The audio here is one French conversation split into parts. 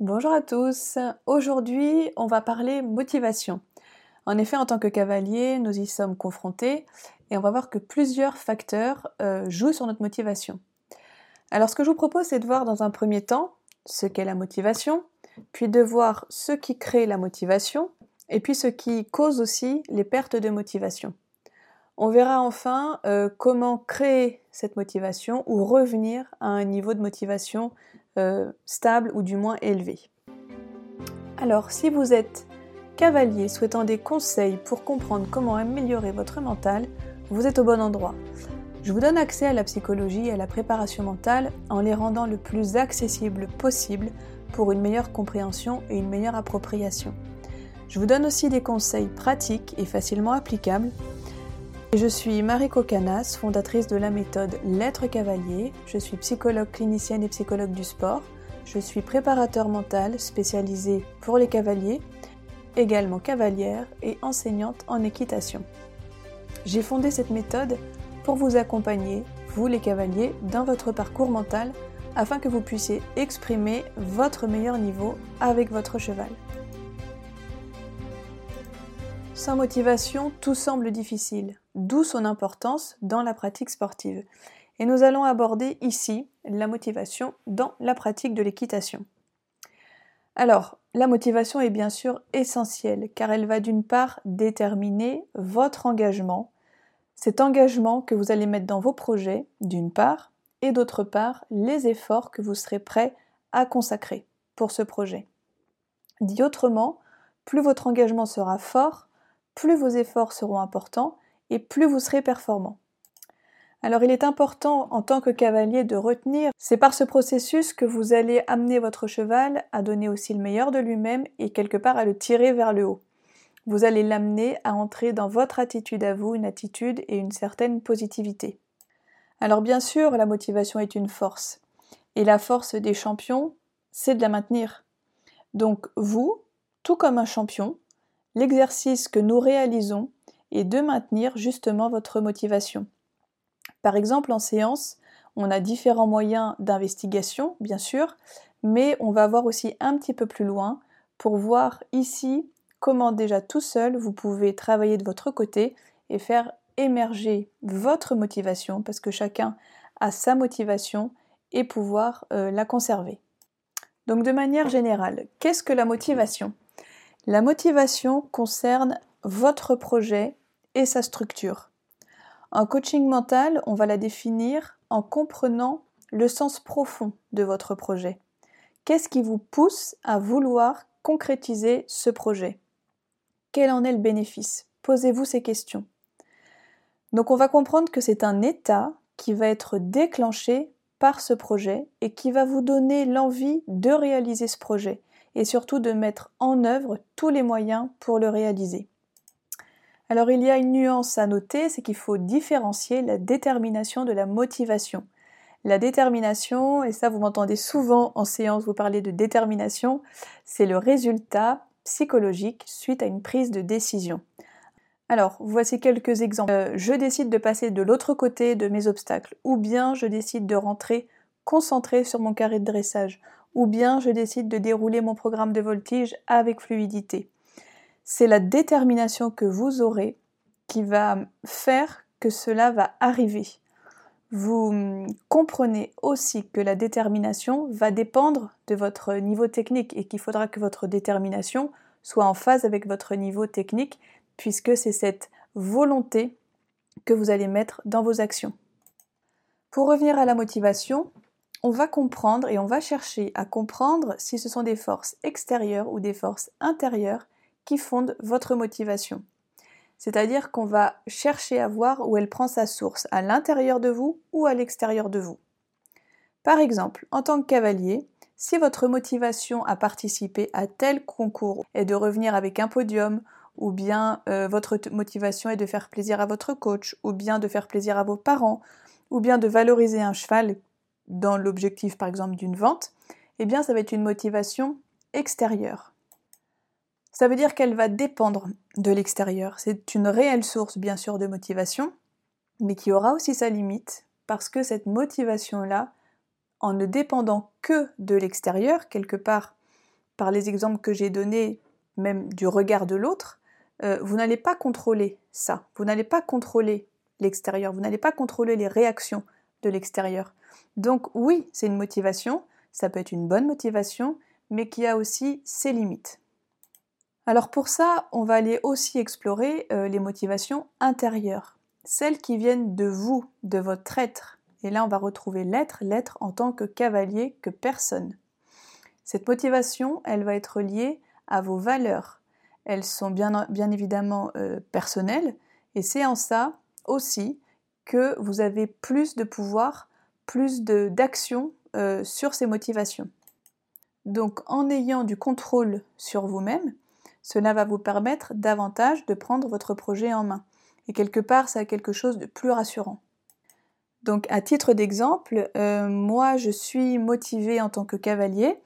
Bonjour à tous. Aujourd'hui, on va parler motivation. En effet, en tant que cavalier, nous y sommes confrontés et on va voir que plusieurs facteurs euh, jouent sur notre motivation. Alors, ce que je vous propose, c'est de voir dans un premier temps ce qu'est la motivation, puis de voir ce qui crée la motivation et puis ce qui cause aussi les pertes de motivation. On verra enfin euh, comment créer cette motivation ou revenir à un niveau de motivation euh, stable ou du moins élevé. Alors, si vous êtes cavalier souhaitant des conseils pour comprendre comment améliorer votre mental, vous êtes au bon endroit. Je vous donne accès à la psychologie et à la préparation mentale en les rendant le plus accessible possible pour une meilleure compréhension et une meilleure appropriation. Je vous donne aussi des conseils pratiques et facilement applicables je suis Marie Cocanas, fondatrice de la méthode L'être cavalier. Je suis psychologue clinicienne et psychologue du sport. Je suis préparateur mental spécialisé pour les cavaliers, également cavalière et enseignante en équitation. J'ai fondé cette méthode pour vous accompagner, vous les cavaliers, dans votre parcours mental afin que vous puissiez exprimer votre meilleur niveau avec votre cheval. Sans motivation, tout semble difficile, d'où son importance dans la pratique sportive. Et nous allons aborder ici la motivation dans la pratique de l'équitation. Alors, la motivation est bien sûr essentielle car elle va d'une part déterminer votre engagement, cet engagement que vous allez mettre dans vos projets d'une part, et d'autre part les efforts que vous serez prêt à consacrer pour ce projet. Dit autrement, plus votre engagement sera fort, plus vos efforts seront importants et plus vous serez performant. Alors il est important en tant que cavalier de retenir, c'est par ce processus que vous allez amener votre cheval à donner aussi le meilleur de lui-même et quelque part à le tirer vers le haut. Vous allez l'amener à entrer dans votre attitude à vous, une attitude et une certaine positivité. Alors bien sûr, la motivation est une force. Et la force des champions, c'est de la maintenir. Donc vous, tout comme un champion, L'exercice que nous réalisons est de maintenir justement votre motivation. Par exemple, en séance, on a différents moyens d'investigation, bien sûr, mais on va voir aussi un petit peu plus loin pour voir ici comment déjà tout seul vous pouvez travailler de votre côté et faire émerger votre motivation, parce que chacun a sa motivation et pouvoir euh, la conserver. Donc de manière générale, qu'est-ce que la motivation? La motivation concerne votre projet et sa structure. En coaching mental, on va la définir en comprenant le sens profond de votre projet. Qu'est-ce qui vous pousse à vouloir concrétiser ce projet? Quel en est le bénéfice? Posez-vous ces questions. Donc on va comprendre que c'est un état qui va être déclenché par ce projet et qui va vous donner l'envie de réaliser ce projet et surtout de mettre en œuvre tous les moyens pour le réaliser. Alors il y a une nuance à noter, c'est qu'il faut différencier la détermination de la motivation. La détermination, et ça vous m'entendez souvent en séance vous parler de détermination, c'est le résultat psychologique suite à une prise de décision. Alors, voici quelques exemples. Euh, je décide de passer de l'autre côté de mes obstacles, ou bien je décide de rentrer concentré sur mon carré de dressage, ou bien je décide de dérouler mon programme de voltige avec fluidité. C'est la détermination que vous aurez qui va faire que cela va arriver. Vous comprenez aussi que la détermination va dépendre de votre niveau technique et qu'il faudra que votre détermination soit en phase avec votre niveau technique puisque c'est cette volonté que vous allez mettre dans vos actions. Pour revenir à la motivation, on va comprendre et on va chercher à comprendre si ce sont des forces extérieures ou des forces intérieures qui fondent votre motivation. C'est-à-dire qu'on va chercher à voir où elle prend sa source, à l'intérieur de vous ou à l'extérieur de vous. Par exemple, en tant que cavalier, si votre motivation à participer à tel concours est de revenir avec un podium, ou bien euh, votre motivation est de faire plaisir à votre coach, ou bien de faire plaisir à vos parents, ou bien de valoriser un cheval dans l'objectif par exemple d'une vente, eh bien ça va être une motivation extérieure. Ça veut dire qu'elle va dépendre de l'extérieur. C'est une réelle source bien sûr de motivation, mais qui aura aussi sa limite parce que cette motivation-là, en ne dépendant que de l'extérieur, quelque part, par les exemples que j'ai donnés, même du regard de l'autre, euh, vous n'allez pas contrôler ça. Vous n'allez pas contrôler l'extérieur. Vous n'allez pas contrôler les réactions de l'extérieur. Donc oui, c'est une motivation. Ça peut être une bonne motivation, mais qui a aussi ses limites. Alors pour ça, on va aller aussi explorer euh, les motivations intérieures, celles qui viennent de vous, de votre être. Et là, on va retrouver l'être, l'être en tant que cavalier, que personne. Cette motivation, elle va être liée à vos valeurs. Elles sont bien, évidemment euh, personnelles, et c'est en ça aussi que vous avez plus de pouvoir, plus d'action euh, sur ces motivations. Donc en ayant du contrôle sur vous-même, cela va vous permettre davantage de prendre votre projet en main. Et quelque part, ça a quelque chose de plus rassurant. Donc à titre d'exemple, euh, moi je suis motivée en tant que cavalier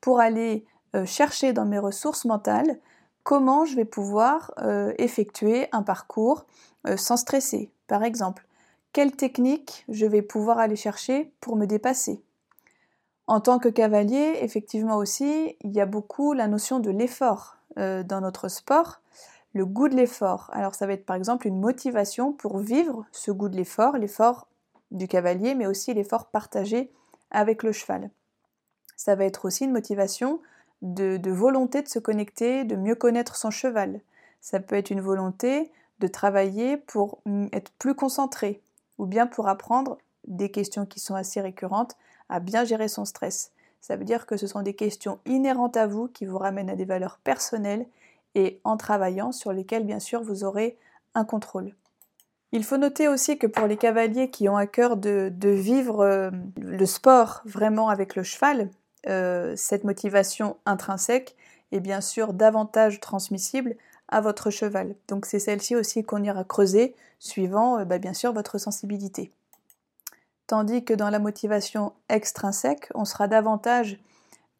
pour aller euh, chercher dans mes ressources mentales comment je vais pouvoir effectuer un parcours sans stresser. Par exemple, quelle technique je vais pouvoir aller chercher pour me dépasser. En tant que cavalier, effectivement aussi, il y a beaucoup la notion de l'effort. Euh, dans notre sport le goût de l'effort. Alors ça va être par exemple une motivation pour vivre ce goût de l'effort, l'effort du cavalier, mais aussi l'effort partagé avec le cheval. Ça va être aussi une motivation de, de, volonté de se connecter, de mieux connaître son cheval. Ça peut être une volonté de travailler pour être plus concentré, ou bien pour apprendre des questions qui sont assez récurrentes, à bien gérer son stress. Ça veut dire que ce sont des questions inhérentes à vous qui vous ramènent à des valeurs personnelles et en travaillant sur lesquelles bien sûr vous aurez un contrôle. Il faut noter aussi que pour les cavaliers qui ont à cœur de, vivre euh, le sport vraiment avec le cheval, euh, cette motivation intrinsèque est bien sûr davantage transmissible à votre cheval. Donc c'est celle-ci aussi qu'on ira creuser suivant euh, bah, bien sûr votre sensibilité tandis que dans la motivation extrinsèque, on sera davantage,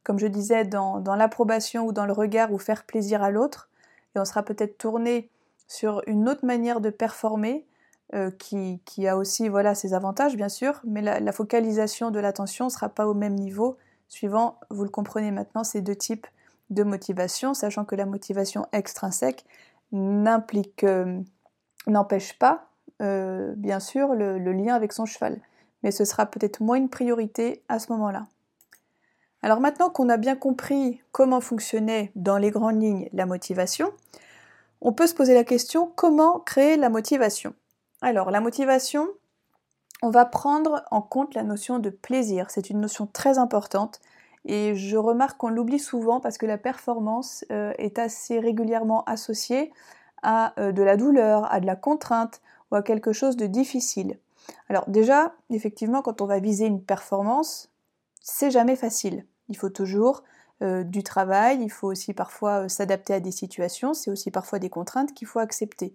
comme je disais, dans, l'approbation ou dans le regard ou faire plaisir à l'autre, et on sera peut-être tourné sur une autre manière de performer, euh, qui, a aussi voilà, ses avantages bien sûr, mais la, focalisation de l'attention ne sera pas au même niveau, suivant, vous le comprenez maintenant, ces deux types de motivation, sachant que la motivation extrinsèque n'implique, euh, n'empêche pas, euh, bien sûr, le, lien avec son cheval mais ce sera peut-être moins une priorité à ce moment-là. Alors maintenant qu'on a bien compris comment fonctionnait dans les grandes lignes la motivation, on peut se poser la question comment créer la motivation? Alors la motivation, on va prendre en compte la notion de plaisir. C'est une notion très importante et je remarque qu'on l'oublie souvent parce que la performance euh, est assez régulièrement associée à euh, de la douleur, à de la contrainte ou à quelque chose de difficile. Alors déjà, effectivement, quand on va viser une performance, c'est jamais facile. Il faut toujours euh, du travail, il faut aussi parfois s'adapter à des situations, c'est aussi parfois des contraintes qu'il faut accepter.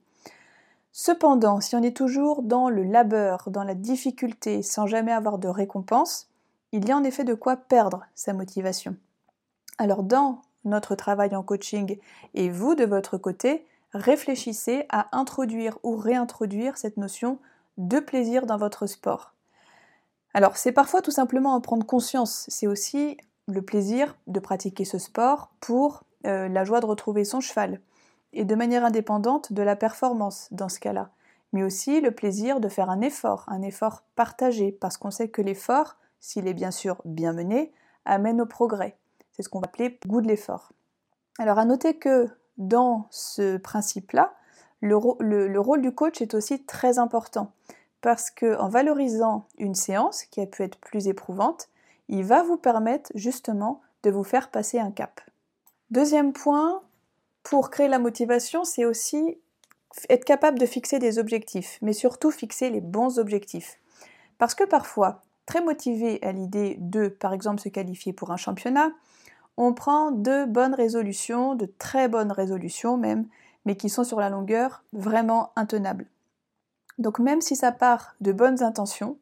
Cependant, si on est toujours dans le labeur, dans la difficulté, sans jamais avoir de récompense, il y a en effet de quoi perdre sa motivation. Alors dans notre travail en coaching et vous de votre côté, réfléchissez à introduire ou réintroduire cette notion de plaisir dans votre sport. Alors c'est parfois tout simplement en prendre conscience, c'est aussi le plaisir de pratiquer ce sport pour euh, la joie de retrouver son cheval, et de manière indépendante de la performance dans ce cas-là, mais aussi le plaisir de faire un effort, un effort partagé, parce qu'on sait que l'effort, s'il est bien sûr bien mené, amène au progrès. C'est ce qu'on va appeler goût de l'effort. Alors à noter que dans ce principe-là, le, rôle du coach est aussi très important parce qu'en valorisant une séance qui a pu être plus éprouvante, il va vous permettre justement de vous faire passer un cap. Deuxième point, pour créer la motivation, c'est aussi être capable de fixer des objectifs, mais surtout fixer les bons objectifs. Parce que parfois, très motivé à l'idée de, par exemple, se qualifier pour un championnat, on prend de bonnes résolutions, de très bonnes résolutions même, mais qui sont sur la longueur vraiment intenables. Donc même si ça part de bonnes intentions,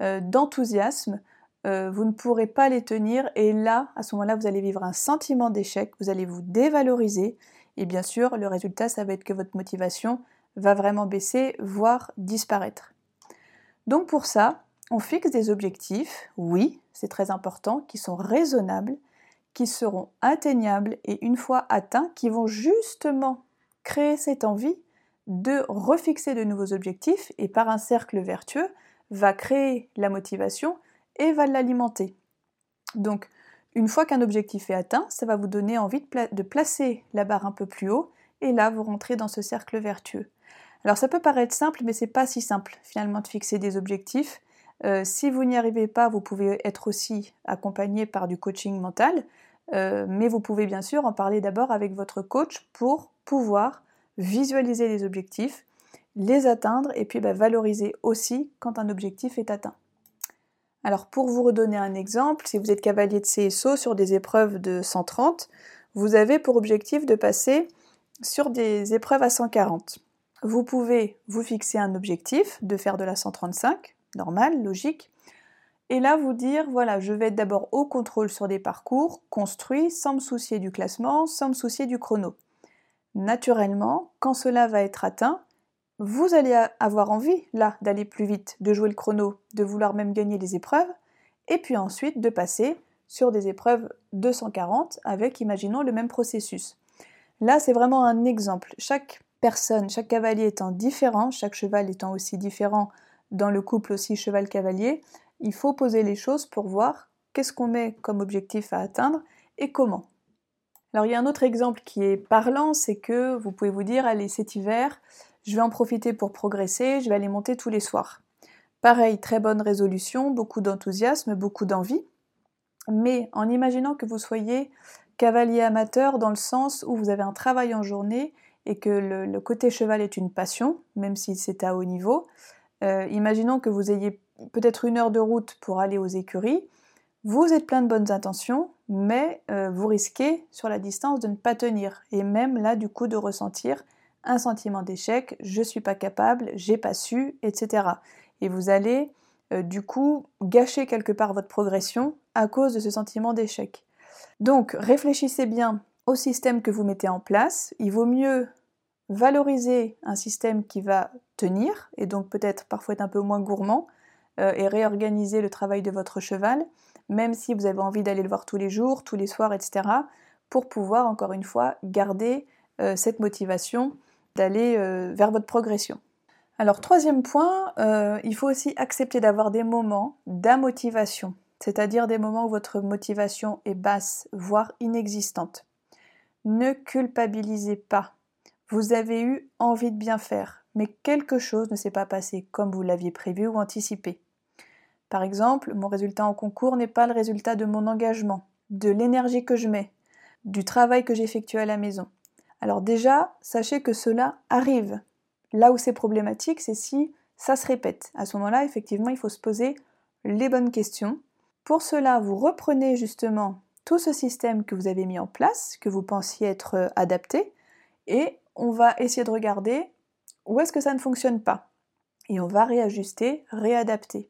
euh, d'enthousiasme, euh, vous ne pourrez pas les tenir et là, à ce moment-là, vous allez vivre un sentiment d'échec, vous allez vous dévaloriser et bien sûr, le résultat, ça va être que votre motivation va vraiment baisser, voire disparaître. Donc pour ça, on fixe des objectifs, oui, c'est très important, qui sont raisonnables, qui seront atteignables et une fois atteints, qui vont justement créer cette envie de refixer de nouveaux objectifs et par un cercle vertueux va créer la motivation et va l'alimenter. Donc, une fois qu'un objectif est atteint, ça va vous donner envie de, placer la barre un peu plus haut et là vous rentrez dans ce cercle vertueux. Alors ça peut paraître simple, mais c'est pas si simple finalement de fixer des objectifs. Euh, si vous n'y arrivez pas, vous pouvez être aussi accompagné par du coaching mental, euh, mais vous pouvez bien sûr en parler d'abord avec votre coach pour pouvoir visualiser les objectifs, les atteindre et puis bah, valoriser aussi quand un objectif est atteint. Alors pour vous redonner un exemple, si vous êtes cavalier de CSO sur des épreuves de 130, vous avez pour objectif de passer sur des épreuves à 140. Vous pouvez vous fixer un objectif de faire de la 135, normal, logique, et là vous dire voilà, je vais être d'abord au contrôle sur des parcours construits sans me soucier du classement, sans me soucier du chrono. Naturellement, quand cela va être atteint, vous allez avoir envie, là, d'aller plus vite, de jouer le chrono, de vouloir même gagner les épreuves, et puis ensuite de passer sur des épreuves 240 avec, imaginons, le même processus. Là, c'est vraiment un exemple. Chaque personne, chaque cavalier étant différent, chaque cheval étant aussi différent dans le couple aussi cheval-cavalier, il faut poser les choses pour voir qu'est-ce qu'on met comme objectif à atteindre et comment. Alors il y a un autre exemple qui est parlant, c'est que vous pouvez vous dire, allez, cet hiver, je vais en profiter pour progresser, je vais aller monter tous les soirs. Pareil, très bonne résolution, beaucoup d'enthousiasme, beaucoup d'envie, mais en imaginant que vous soyez cavalier amateur dans le sens où vous avez un travail en journée et que le, côté cheval est une passion, même si c'est à haut niveau, euh, imaginons que vous ayez peut-être une heure de route pour aller aux écuries, vous êtes plein de bonnes intentions, mais euh, vous risquez sur la distance de ne pas tenir et même là du coup de ressentir un sentiment d'échec, je suis pas capable, j'ai pas su, etc. Et vous allez euh, du coup gâcher quelque part votre progression à cause de ce sentiment d'échec. Donc réfléchissez bien au système que vous mettez en place. Il vaut mieux valoriser un système qui va tenir et donc peut-être parfois être un peu moins gourmand euh, et réorganiser le travail de votre cheval même si vous avez envie d'aller le voir tous les jours, tous les soirs, etc., pour pouvoir, encore une fois, garder euh, cette motivation d'aller euh, vers votre progression. Alors, troisième point, il faut aussi accepter d'avoir des moments d'amotivation, c'est-à-dire des moments où votre motivation est basse, voire inexistante. Ne culpabilisez pas. Vous avez eu envie de bien faire, mais quelque chose ne s'est pas passé comme vous l'aviez prévu ou anticipé. Par exemple, mon résultat en concours n'est pas le résultat de mon engagement, de l'énergie que je mets, du travail que j'effectue à la maison. Alors déjà, sachez que cela arrive. Là où c'est problématique, c'est si ça se répète. À ce moment-là, effectivement, il faut se poser les bonnes questions. Pour cela, vous reprenez justement tout ce système que vous avez mis en place, que vous pensiez être euh, adapté, et on va essayer de regarder où est-ce que ça ne fonctionne pas. Et on va réajuster, réadapter.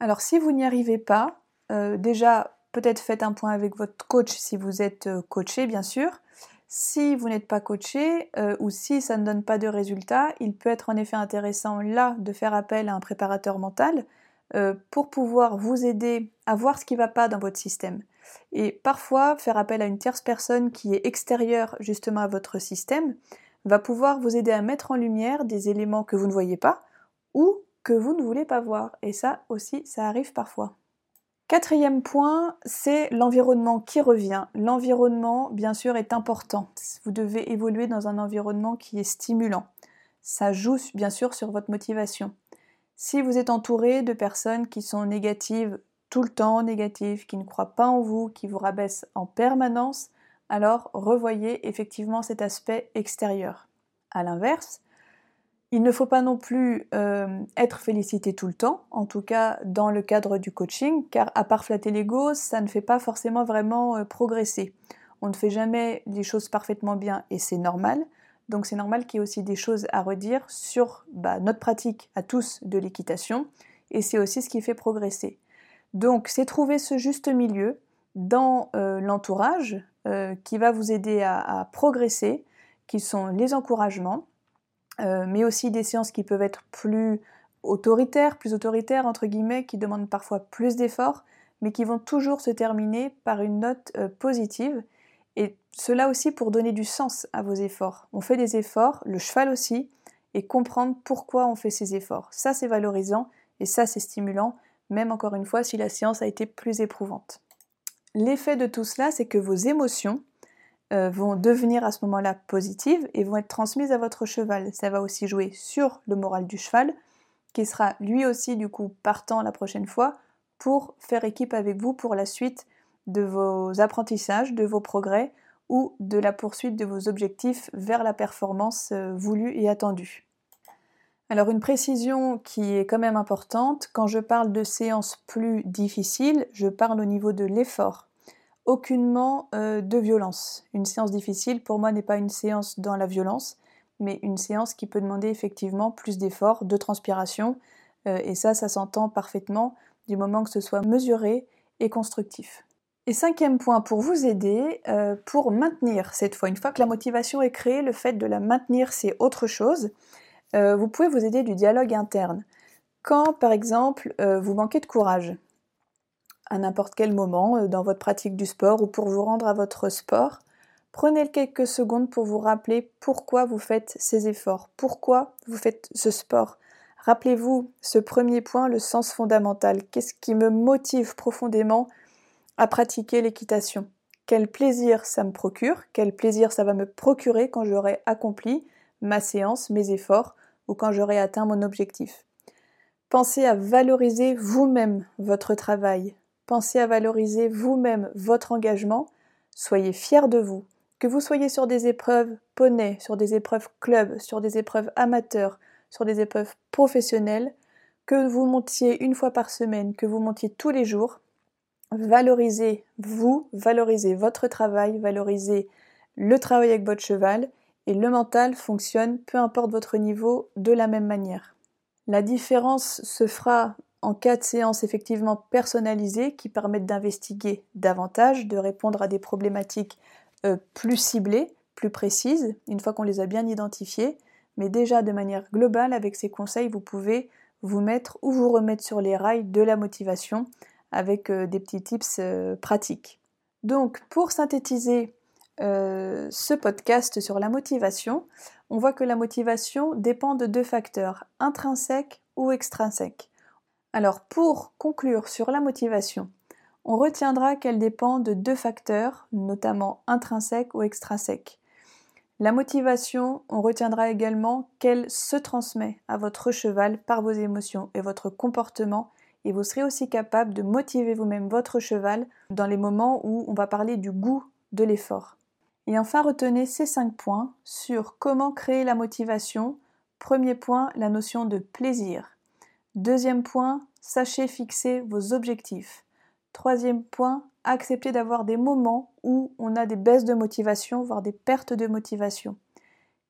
Alors si vous n'y arrivez pas, euh, déjà peut-être faites un point avec votre coach si vous êtes euh, coaché bien sûr. Si vous n'êtes pas coaché euh, ou si ça ne donne pas de résultat, il peut être en effet intéressant là de faire appel à un préparateur mental pour pouvoir vous aider à voir ce qui ne va pas dans votre système. Et parfois, faire appel à une tierce personne qui est extérieure justement à votre système va pouvoir vous aider à mettre en lumière des éléments que vous ne voyez pas ou que vous ne voulez pas voir. Et ça aussi, ça arrive parfois. Quatrième point, c'est l'environnement qui revient. L'environnement, bien sûr, est important. Vous devez évoluer dans un environnement qui est stimulant. Ça joue bien sûr sur votre motivation. Si vous êtes entouré de personnes qui sont négatives tout le temps, négatives, qui ne croient pas en vous, qui vous rabaissent en permanence, alors revoyez effectivement cet aspect extérieur. A l'inverse, il ne faut pas non plus euh, être félicité tout le temps, en tout cas dans le cadre du coaching, car à part flatter l'ego, ça ne fait pas forcément vraiment euh, progresser. On ne fait jamais les choses parfaitement bien et c'est normal. Donc c'est normal qu'il y ait aussi des choses à redire sur bah, notre pratique à tous de l'équitation et c'est aussi ce qui fait progresser. Donc c'est trouver ce juste milieu dans euh, l'entourage qui va vous aider à progresser, qui sont les encouragements, euh, mais aussi des séances qui peuvent être plus autoritaires, plus autoritaires entre guillemets, qui demandent parfois plus d'efforts, mais qui vont toujours se terminer par une note euh, positive. Et cela aussi pour donner du sens à vos efforts. On fait des efforts, le cheval aussi, et comprendre pourquoi on fait ces efforts. Ça, c'est valorisant et ça, c'est stimulant, même encore une fois si la séance a été plus éprouvante. L'effet de tout cela, c'est que vos émotions euh, vont devenir à ce moment-là positives et vont être transmises à votre cheval. Ça va aussi jouer sur le moral du cheval, qui sera lui aussi du coup partant la prochaine fois pour faire équipe avec vous pour la suite de vos apprentissages, de vos progrès ou de la poursuite de vos objectifs vers la performance euh, voulue et attendue. Alors une précision qui est quand même importante, quand je parle de séances plus difficiles, je parle au niveau de l'effort. Aucunement euh, de violence. Une séance difficile pour moi n'est pas une séance dans la violence, mais une séance qui peut demander effectivement plus d'effort, de transpiration, euh, et ça, ça s'entend parfaitement du moment que ce soit mesuré et constructif. Et cinquième point pour vous aider, euh, pour maintenir cette fois, une fois que la motivation est créée, le fait de la maintenir c'est autre chose, euh, vous pouvez vous aider du dialogue interne. Quand par exemple euh, vous manquez de courage, à n'importe quel moment dans votre pratique du sport ou pour vous rendre à votre sport, prenez quelques secondes pour vous rappeler pourquoi vous faites ces efforts, pourquoi vous faites ce sport. Rappelez-vous ce premier point, le sens fondamental. Qu'est-ce qui me motive profondément à pratiquer l'équitation? Quel plaisir ça me procure? Quel plaisir ça va me procurer quand j'aurai accompli ma séance, mes efforts? Ou quand j'aurai atteint mon objectif Pensez à valoriser vous-même votre travail. Pensez à valoriser vous-même votre engagement. Soyez fiers de vous. Que vous soyez sur des épreuves poney, sur des épreuves club, sur des épreuves amateurs, sur des épreuves professionnelles, que vous montiez une fois par semaine, que vous montiez tous les jours, valorisez vous, valorisez votre travail, valorisez le travail avec votre cheval et le mental fonctionne, peu importe votre niveau, de la même manière. La différence se fera en cas de séances effectivement personnalisées qui permettent d'investiguer davantage, de répondre à des problématiques euh, plus ciblées, plus précises, une fois qu'on les a bien identifiées, mais déjà de manière globale, avec ces conseils, vous pouvez vous mettre ou vous remettre sur les rails de la motivation avec euh, des petits tips euh, pratiques. Donc, pour synthétiser euh, ce podcast sur la motivation, on voit que la motivation dépend de deux facteurs, intrinsèques ou extrinsèques. Alors, pour conclure sur la motivation, on retiendra qu'elle dépend de deux facteurs, notamment intrinsèques ou extrinsèques. La motivation, on retiendra également qu'elle se transmet à votre cheval par vos émotions et votre comportement et vous serez aussi capable de motiver vous-même votre cheval dans les moments où on va parler du goût de l'effort. Et enfin, retenez ces cinq points sur comment créer la motivation. Premier point, la notion de plaisir. Deuxième point, sachez fixer vos objectifs. Troisième point, accepter d'avoir des moments où on a des baisses de motivation, voire des pertes de motivation.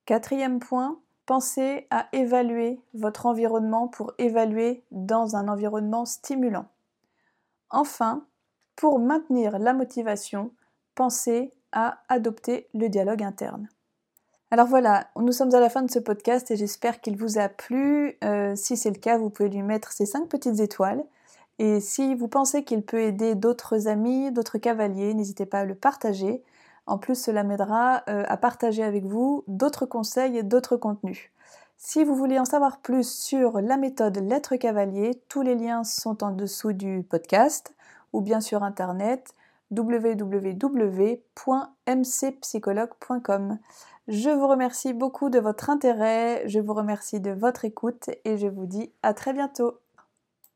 Quatrième point, pensez à évaluer votre environnement pour évaluer dans un environnement stimulant. Enfin, pour maintenir la motivation, pensez adopter le dialogue interne. Alors voilà, nous sommes à la fin de ce podcast et j'espère qu'il vous a plu. Euh, si c'est le cas, vous pouvez lui mettre ces 5 petites étoiles. Et si vous pensez qu'il peut aider d'autres amis, d'autres cavaliers, n'hésitez pas à le partager. En plus, cela m'aidera euh, à partager avec vous d'autres conseils et d'autres contenus. Si vous voulez en savoir plus sur la méthode Lettre Cavalier, tous les liens sont en dessous du podcast ou bien sur internet www.mcpsychologue.com. Je vous remercie beaucoup de votre intérêt, je vous remercie de votre écoute et je vous dis à très bientôt.